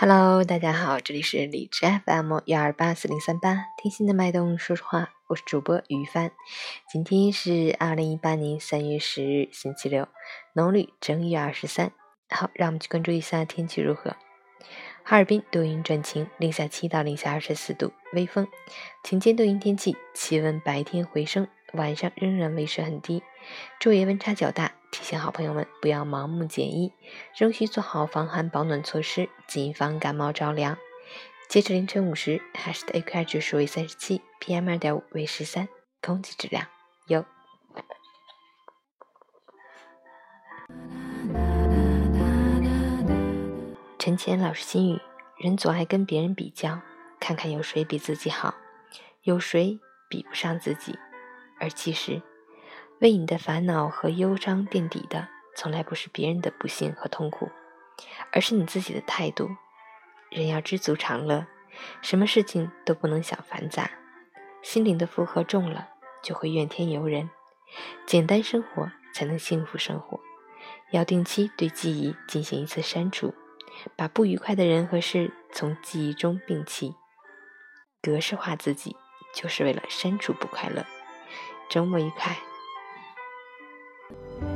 Hello，大家好，这里是荔枝 FM 幺二八四零三八，听心的脉动说说话，我是主播于帆。今天是二零一八年三月十日，星期六，农历正月二十三。好，让我们去关注一下天气如何。哈尔滨多云转晴，零下七到零下二十四度，微风。晴间多云天气，气温白天回升，晚上仍然维持很低，昼夜温差较大。提醒好朋友们不要盲目减衣，仍需做好防寒保暖措施，谨防感冒着凉。截至凌晨五时，海市的 AQI 指数为三十七，PM 二点五为十三，空气质量优。陈乾老师心语：人总爱跟别人比较，看看有谁比自己好，有谁比不上自己，而其实。为你的烦恼和忧伤垫底的，从来不是别人的不幸和痛苦，而是你自己的态度。人要知足常乐，什么事情都不能想繁杂。心灵的负荷重了，就会怨天尤人。简单生活才能幸福生活。要定期对记忆进行一次删除，把不愉快的人和事从记忆中摒弃。格式化自己，就是为了删除不快乐。周末愉快。Bye.